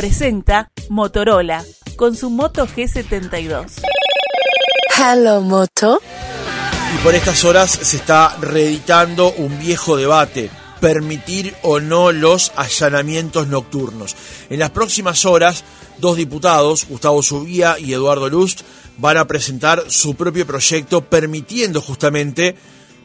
presenta Motorola con su Moto G72. Hello Moto. Y por estas horas se está reeditando un viejo debate, permitir o no los allanamientos nocturnos. En las próximas horas, dos diputados, Gustavo Subía y Eduardo Lust, van a presentar su propio proyecto permitiendo justamente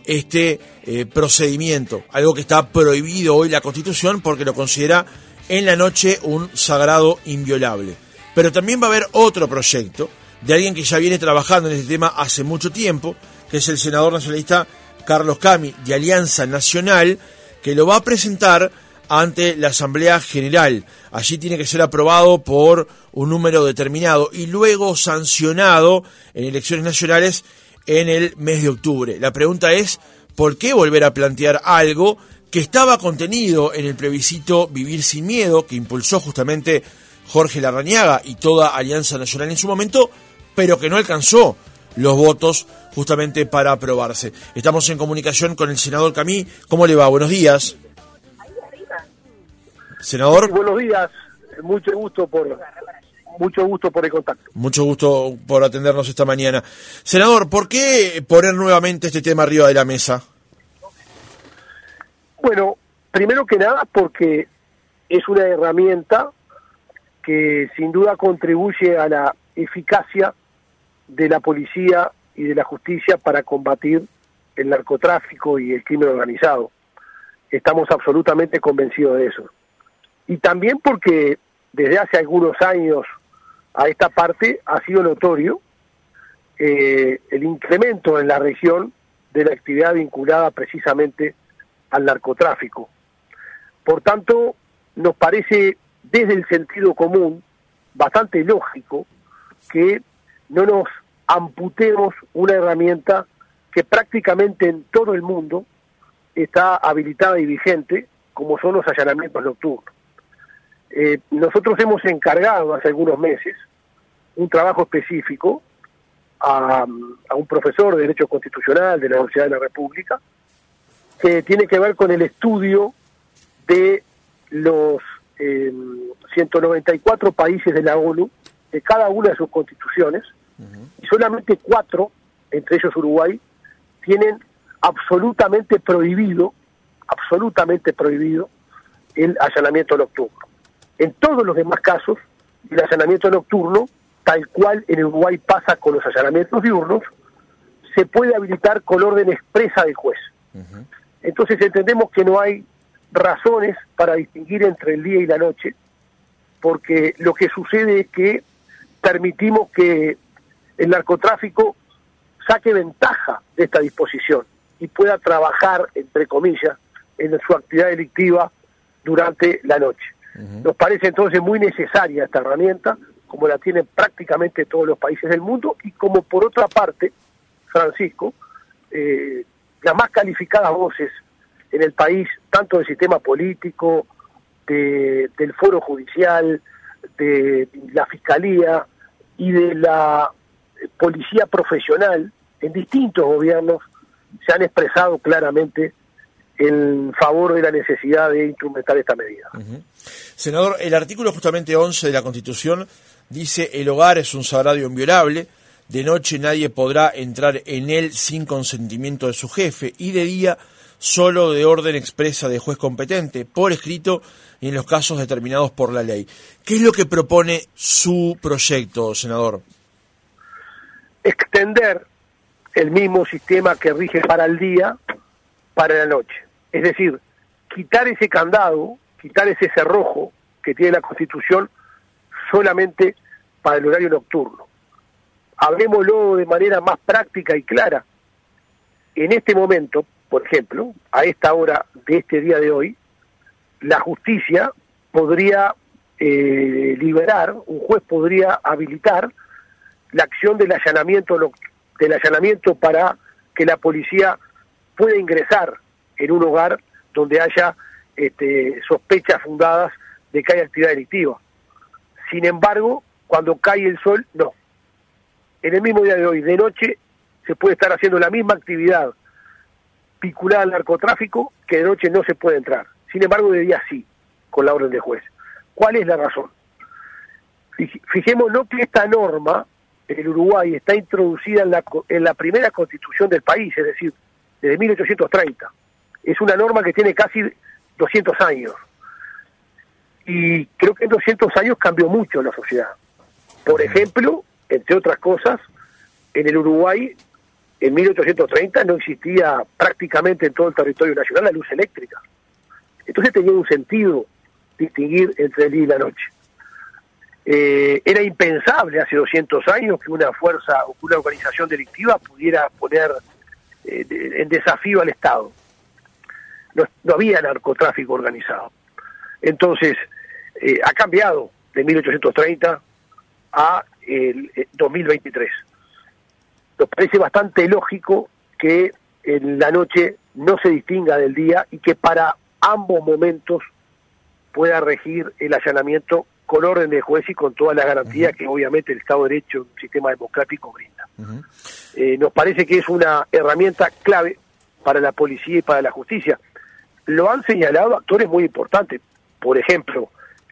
este eh, procedimiento, algo que está prohibido hoy la Constitución porque lo considera en la noche un sagrado inviolable. Pero también va a haber otro proyecto de alguien que ya viene trabajando en este tema hace mucho tiempo, que es el senador nacionalista Carlos Cami de Alianza Nacional, que lo va a presentar ante la Asamblea General. Allí tiene que ser aprobado por un número determinado y luego sancionado en elecciones nacionales en el mes de octubre. La pregunta es, ¿por qué volver a plantear algo que estaba contenido en el plebiscito Vivir sin Miedo, que impulsó justamente Jorge Larrañaga y toda Alianza Nacional en su momento, pero que no alcanzó los votos justamente para aprobarse. Estamos en comunicación con el senador Camí. ¿Cómo le va? Buenos días. Senador. buenos días. Mucho gusto por mucho gusto por el contacto. Mucho gusto por atendernos esta mañana. Senador, ¿por qué poner nuevamente este tema arriba de la mesa? Bueno, primero que nada porque es una herramienta que sin duda contribuye a la eficacia de la policía y de la justicia para combatir el narcotráfico y el crimen organizado. Estamos absolutamente convencidos de eso. Y también porque desde hace algunos años a esta parte ha sido notorio eh, el incremento en la región de la actividad vinculada precisamente al narcotráfico. Por tanto, nos parece desde el sentido común bastante lógico que no nos amputemos una herramienta que prácticamente en todo el mundo está habilitada y vigente, como son los allanamientos nocturnos. Eh, nosotros hemos encargado hace algunos meses un trabajo específico a, un profesor de Derecho Constitucional de la Universidad de la República, que tiene que ver con el estudio de los 194 em, países de la ONU, de cada una de sus constituciones, y solamente cuatro, entre ellos Uruguay, tienen absolutamente prohibido, absolutamente prohibido el allanamiento nocturno. En todos los demás casos, el allanamiento nocturno, tal cual en Uruguay pasa con los allanamientos diurnos, se puede habilitar con orden expresa del juez. Entonces entendemos que no hay razones para distinguir entre el día y la noche, porque lo que sucede es que permitimos que el narcotráfico saque ventaja de esta disposición y pueda trabajar, entre comillas, en su actividad delictiva durante la noche. Nos parece entonces muy necesaria esta herramienta, como la tienen prácticamente todos los países del mundo, y como por otra parte, Francisco, eh, las más calificadas voces en el país, tanto del sistema político, del foro judicial, de la fiscalía y de la policía profesional en distintos gobiernos, se han expresado claramente en favor de la necesidad de instrumentar esta medida. Senador, el artículo justamente 11 de la Constitución dice el hogar es un sagrado inviolable, de noche nadie podrá entrar en él sin consentimiento de su jefe y de día solo de orden expresa de juez competente, por escrito y en los casos determinados por la ley. ¿Qué es lo que propone su proyecto, senador? Extender el mismo sistema que rige para el día, para la noche. Es decir, quitar ese candado, quitar ese cerrojo que tiene la Constitución solamente para el horario nocturno. Hablemoslo de manera más práctica y clara. En este momento, por ejemplo, a esta hora de este día de hoy, la justicia podría eh, liberar, un juez podría habilitar la acción del allanamiento, del allanamiento para que la policía pueda ingresar en un hogar donde haya este, sospechas fundadas de que hay actividad delictiva. Sin embargo, cuando cae el sol, no. En el mismo día de hoy, de noche, se puede estar haciendo la misma actividad vinculada al narcotráfico que de noche no se puede entrar. Sin embargo, de día sí, con la orden de juez. ¿Cuál es la razón? Fijémonos que esta norma en el Uruguay está introducida en la, en la primera constitución del país, es decir, desde 1830. Es una norma que tiene casi 200 años. Y creo que en 200 años cambió mucho la sociedad. Por ejemplo, entre otras cosas, en el Uruguay, en 1830 no existía prácticamente en todo el territorio nacional la luz eléctrica. Entonces tenía un sentido distinguir entre el día y la noche. Eh, era impensable hace 200 años que una fuerza o una organización delictiva pudiera poner eh, en desafío al Estado. No, había narcotráfico organizado. Entonces, eh, ha cambiado de 1830 a el 2023. Nos parece bastante lógico que en la noche no se distinga del día y que para ambos momentos pueda regir el allanamiento con orden de juez y con todas las garantías que obviamente el Estado de Derecho, un sistema democrático, brinda. Eh, nos parece que es una herramienta clave para la policía y para la justicia. Lo han señalado actores muy importantes. Por ejemplo,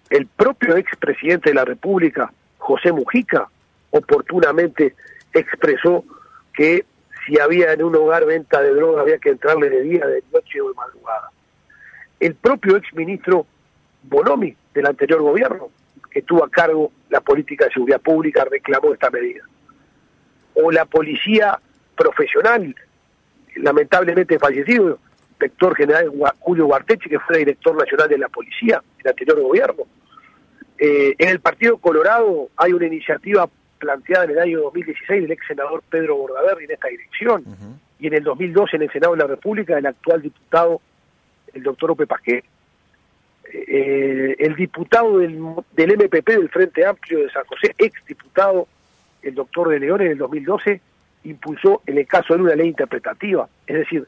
el propio expresidente de la República, José Mujica, oportunamente expresó que si había en un hogar venta de droga había que entrarle de día, de noche o de madrugada. El propio exministro Bonomi del anterior gobierno, que tuvo a cargo la política de seguridad pública, reclamó esta medida. O la policía profesional, lamentablemente fallecido, inspector general Julio Guartechi, que fue director nacional de la policía en el anterior gobierno. Eh, en el Partido Colorado hay una iniciativa planteada en el año 2016 del ex senador Pedro Bordaberry en esta dirección, y en el 2012 en el Senado de la República el actual diputado, el doctor Ope Pasquet. Eh, el diputado del, del MPP del Frente Amplio de San José, ex diputado, el doctor de León en el 2012, impulsó en el caso de una ley interpretativa. Es decir,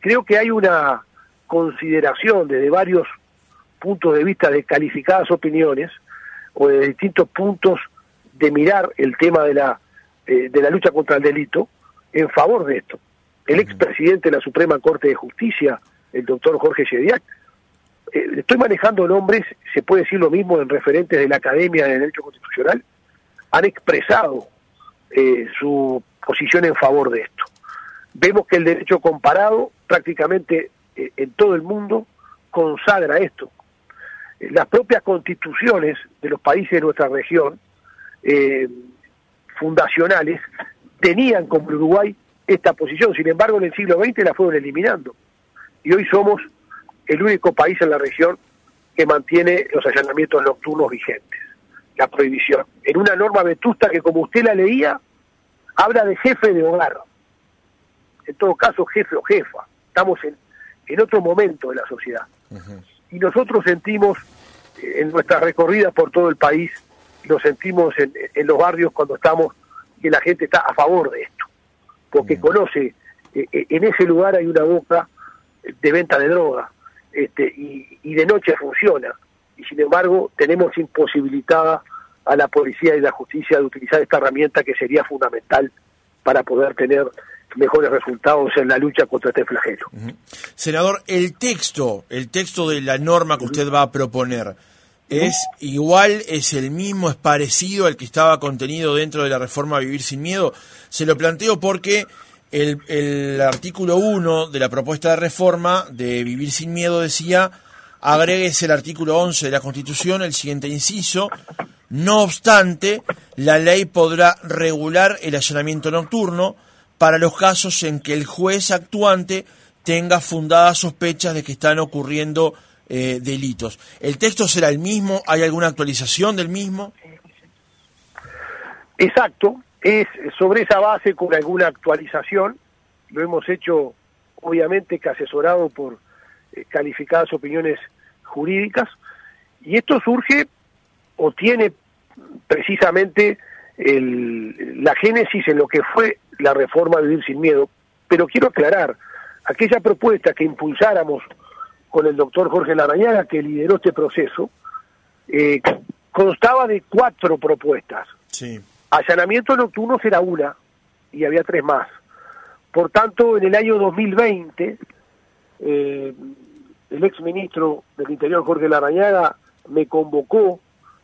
creo que hay una consideración desde varios puntos de vista de calificadas opiniones o de distintos puntos de mirar el tema de la, eh, de la lucha contra el delito en favor de esto. El expresidente de la Suprema Corte de Justicia, el doctor Jorge Shediak, eh, estoy manejando nombres, se puede decir lo mismo en referentes de la Academia de Derecho Constitucional, han expresado eh, su posición en favor de esto. Vemos que el derecho comparado prácticamente en todo el mundo consagra esto. Las propias constituciones de los países de nuestra región eh, fundacionales tenían como Uruguay esta posición, sin embargo en el siglo XX la fueron eliminando. Y hoy somos el único país en la región que mantiene los allanamientos nocturnos vigentes, la prohibición. En una norma vetusta que como usted la leía, habla de jefe de hogar. En todo caso, jefe o jefa. Estamos en, en otro momento de la sociedad. Y nosotros sentimos eh, en nuestra recorrida por todo el país lo sentimos en, los barrios cuando estamos, que la gente está a favor de esto, porque conoce, eh, eh, en ese lugar hay una boca de venta de droga, este, y, de noche funciona, y sin embargo tenemos imposibilitada a la policía y la justicia de utilizar esta herramienta que sería fundamental para poder tener mejores resultados en la lucha contra este flagelo. Senador, el texto, el texto de la norma que usted va a proponer, es igual, es el mismo, es parecido al que estaba contenido dentro de la reforma Vivir sin Miedo. Se lo planteo porque el, el artículo 1 de la propuesta de reforma de Vivir sin Miedo decía, agregues el artículo 11 de la Constitución, el siguiente inciso, no obstante, la ley podrá regular el allanamiento nocturno para los casos en que el juez actuante tenga fundadas sospechas de que están ocurriendo eh, delitos. ¿El texto será el mismo? ¿Hay alguna actualización del mismo? Exacto, es sobre esa base con alguna actualización. Lo hemos hecho, obviamente, que asesorado por eh, calificadas opiniones jurídicas. Y esto surge o tiene precisamente la génesis en lo que fue la reforma de Vivir sin Miedo. Pero quiero aclarar, aquella propuesta que impulsáramos con el doctor Jorge Larañaga, que lideró este proceso, eh, constaba de cuatro propuestas. Sí. Allanamiento nocturno era una, y había tres más. Por tanto, en el año 2020, eh, el ex ministro del Interior, Jorge Larañaga, me convocó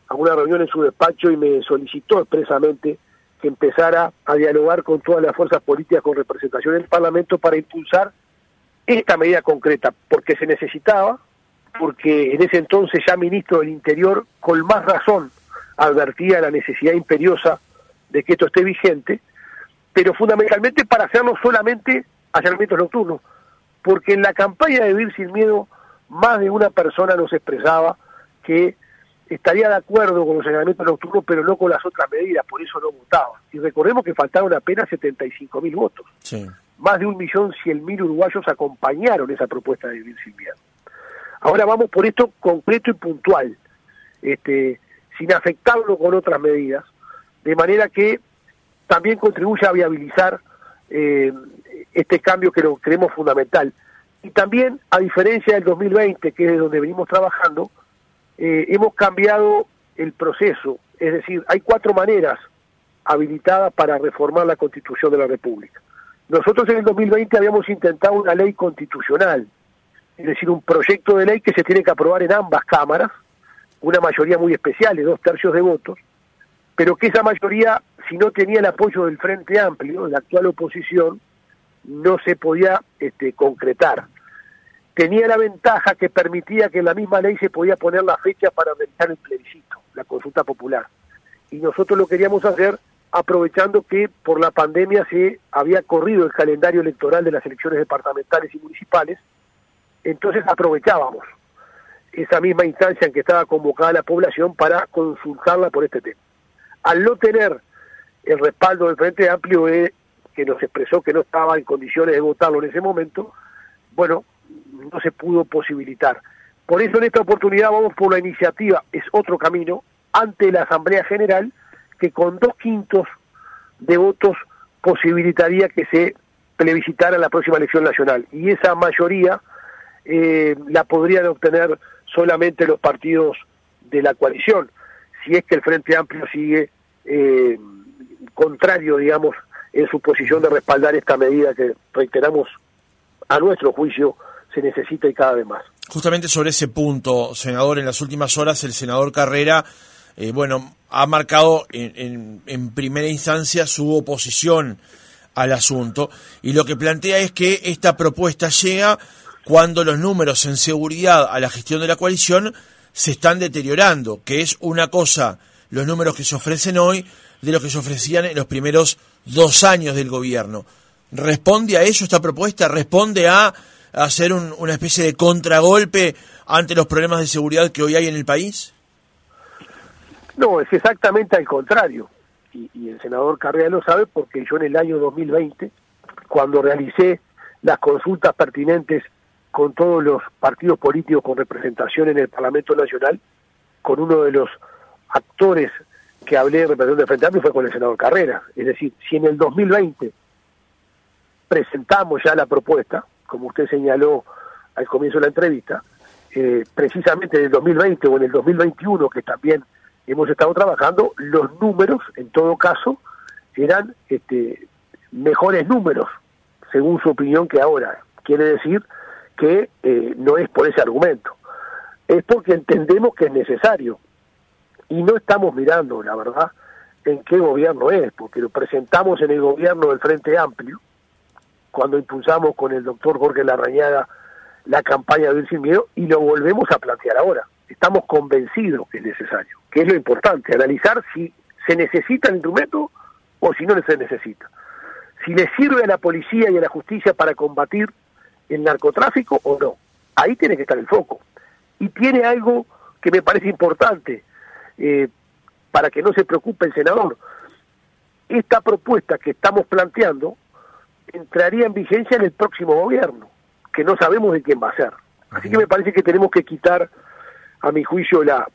a una reunión en su despacho y me solicitó expresamente que empezara a dialogar con todas las fuerzas políticas con representación en el Parlamento para impulsar esta medida concreta, porque se necesitaba, porque en ese entonces ya ministro del Interior, con más razón, advertía la necesidad imperiosa de que esto esté vigente, pero fundamentalmente para hacerlo solamente allanamientos nocturnos, porque en la campaña de Vivir sin Miedo más de una persona nos expresaba que estaría de acuerdo con los allanamientos nocturnos, pero no con las otras medidas, por eso no votaba. Y recordemos que faltaron apenas 75 mil votos. Más de un millón cien mil uruguayos acompañaron esa propuesta de Vivir sin Miedo. Ahora vamos por esto concreto y puntual, este, sin afectarlo con otras medidas, de manera que también contribuye a viabilizar eh, este cambio que lo creemos fundamental. Y también, a diferencia del 2020, que es de donde venimos trabajando, eh, hemos cambiado el proceso. Es decir, hay cuatro maneras habilitadas para reformar la Constitución de la República. Nosotros en el 2020 habíamos intentado una ley constitucional, es decir, un proyecto de ley que se tiene que aprobar en ambas cámaras, una mayoría muy especial dos tercios de votos, pero que esa mayoría, si no tenía el apoyo del Frente Amplio, la actual oposición, no se podía este, concretar. Tenía la ventaja que permitía que en la misma ley se podía poner la fecha para realizar el plebiscito, la consulta popular. Y nosotros lo queríamos hacer aprovechando que por la pandemia se había corrido el calendario electoral de las elecciones departamentales y municipales, entonces aprovechábamos esa misma instancia en que estaba convocada la población para consultarla por este tema. Al no tener el respaldo del Frente Amplio, eh, que nos expresó que no estaba en condiciones de votarlo en ese momento, bueno, no se pudo posibilitar. Por eso en esta oportunidad vamos por la iniciativa, es otro camino, ante la Asamblea General, que con dos quintos de votos posibilitaría que se plebiscitara la próxima elección nacional. Y esa mayoría eh, la podrían obtener solamente los partidos de la coalición, si es que el Frente Amplio sigue eh, contrario, digamos, en su posición de respaldar esta medida que, reiteramos, a nuestro juicio se necesita y cada vez más. Justamente sobre ese punto, senador, en las últimas horas el senador Carrera, eh, bueno, ha marcado en, en, primera instancia su oposición al asunto y lo que plantea es que esta propuesta llega cuando los números en seguridad a la gestión de la coalición se están deteriorando, que es una cosa los números que se ofrecen hoy de lo que se ofrecían en los primeros dos años del gobierno. ¿Responde a eso esta propuesta? ¿Responde a hacer una especie de contragolpe ante los problemas de seguridad que hoy hay en el país? No, es exactamente al contrario. Y, y el senador Carrera lo sabe porque yo en el año 2020, cuando realicé las consultas pertinentes con todos los partidos políticos con representación en el Parlamento Nacional, con uno de los actores que hablé de representación de Frente Amplio fue con el senador Carrera. Es decir, si en el 2020 presentamos ya la propuesta, como usted señaló al comienzo de la entrevista, eh, precisamente en el 2020 o en el 2021, que también hemos estado trabajando, los números, en todo caso, eran este, mejores números, según su opinión, que ahora. Quiere decir que eh, no es por ese argumento, es porque entendemos que es necesario y no estamos mirando, la verdad, en qué gobierno es, porque lo presentamos en el gobierno del Frente Amplio, cuando impulsamos con el doctor Jorge Larrañaga la campaña de Sin Miedo, y lo volvemos a plantear ahora. Estamos convencidos que es necesario, que es lo importante, analizar si se necesita el instrumento o si no se necesita. Si le sirve a la policía y a la justicia para combatir el narcotráfico o no. Ahí tiene que estar el foco. Y tiene algo que me parece importante, eh, para que no se preocupe el senador. Esta propuesta que estamos planteando entraría en vigencia en el próximo gobierno, que no sabemos de quién va a ser. Así que me parece que tenemos que quitar, a mi juicio, la,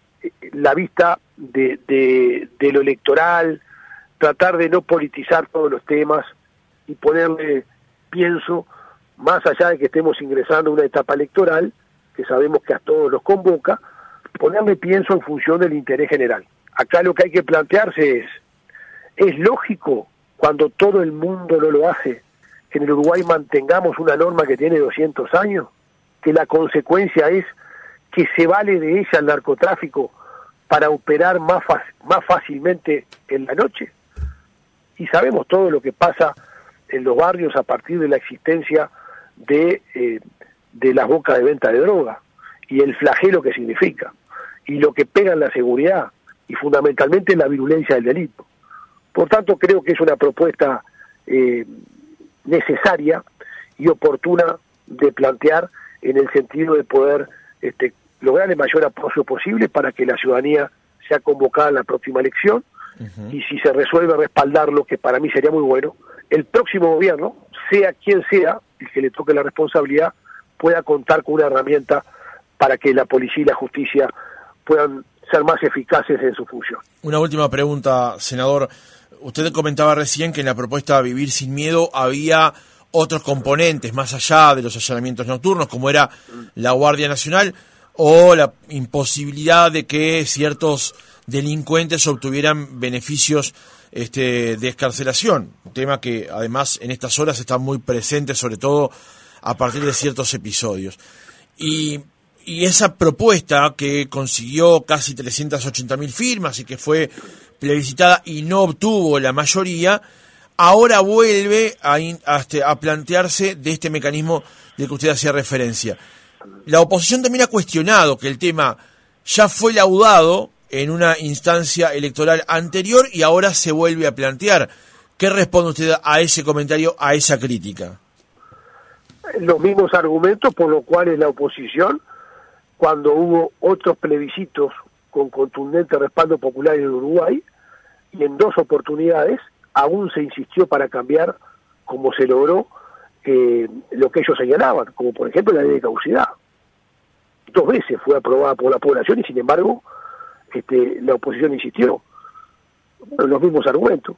la vista de, de, de lo electoral, tratar de no politizar todos los temas y ponerle, pienso, más allá de que estemos ingresando a una etapa electoral, que sabemos que a todos los convoca, ponerme pienso en función del interés general. Acá lo que hay que plantearse es, ¿es lógico cuando todo el mundo no lo hace que en el Uruguay mantengamos una norma que tiene 200 años? Que la consecuencia es que se vale de ella el narcotráfico para operar más, más fácilmente en la noche. Y sabemos todo lo que pasa en los barrios a partir de la existencia de, eh, de las bocas de venta de droga y el flagelo que significa y lo que pega en la seguridad y fundamentalmente en la virulencia del delito. Por tanto, creo que es una propuesta eh, necesaria y oportuna de plantear en el sentido de poder este, lograr el mayor apoyo posible para que la ciudadanía sea convocada en la próxima elección y si se resuelve respaldarlo, que para mí sería muy bueno, el próximo gobierno, sea quien sea el que le toque la responsabilidad, pueda contar con una herramienta para que la policía y la justicia puedan más eficaces en su función. Una última pregunta, senador. Usted comentaba recién que en la propuesta Vivir sin Miedo había otros componentes más allá de los allanamientos nocturnos, como era la Guardia Nacional o la imposibilidad de que ciertos delincuentes obtuvieran beneficios este, de escarcelación, un tema que además en estas horas está muy presente, sobre todo a partir de ciertos episodios. Y, y esa propuesta que consiguió casi 380.000 firmas y que fue plebiscitada y no obtuvo la mayoría, ahora vuelve a, este, a plantearse de este mecanismo del que usted hacía referencia. La oposición también ha cuestionado que el tema ya fue laudado en una instancia electoral anterior y ahora se vuelve a plantear. ¿Qué responde usted a ese comentario, a esa crítica? Los mismos argumentos por los cuales la oposición, cuando hubo otros plebiscitos con contundente respaldo popular en Uruguay, y en dos oportunidades aún se insistió para cambiar como se logró eh, lo que ellos señalaban, como por ejemplo la ley de causidad. Dos veces fue aprobada por la población y sin embargo este, la oposición insistió. los mismos argumentos.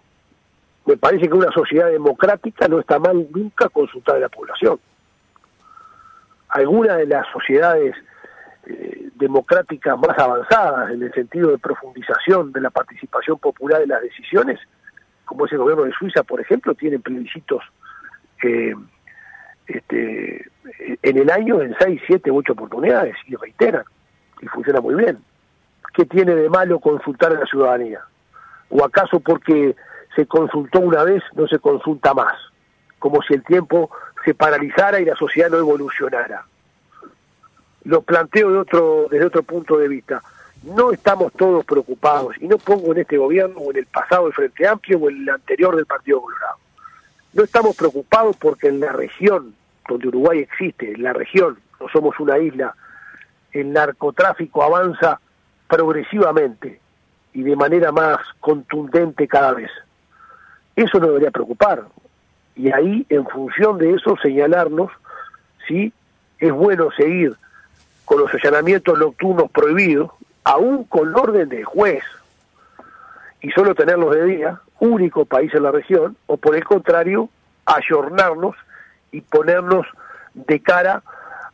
Me parece que una sociedad democrática no está mal nunca consultar a la población. Algunas de las sociedades eh, democráticas más avanzadas en el sentido de profundización de la participación popular en las decisiones, como es el gobierno de Suiza, por ejemplo, tienen plebiscitos eh, este, en el año en seis, siete, ocho oportunidades y reiteran y funciona muy bien. ¿Qué tiene de malo consultar a la ciudadanía? ¿O acaso porque se consultó una vez no se consulta más? Como si el tiempo se paralizara y la sociedad no evolucionara. Lo planteo de otro, desde otro punto de vista. No estamos todos preocupados, y no pongo en este gobierno o en el pasado del Frente Amplio o en el anterior del Partido Colorado. No estamos preocupados porque en la región donde Uruguay existe, en la región, no somos una isla, el narcotráfico avanza progresivamente y de manera más contundente cada vez. Eso nos debería preocupar. Y ahí, en función de eso, señalarnos si es bueno seguir con los allanamientos nocturnos prohibidos, aún con orden del juez, y solo tenerlos de día, único país en la región, o por el contrario, ayornarnos y ponernos de cara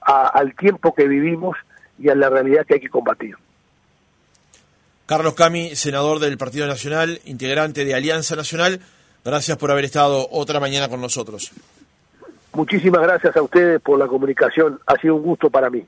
al tiempo que vivimos y a la realidad que hay que combatir. Carlos Cami, senador del Partido Nacional, integrante de Alianza Nacional, gracias por haber estado otra mañana con nosotros. Muchísimas gracias a ustedes por la comunicación, ha sido un gusto para mí.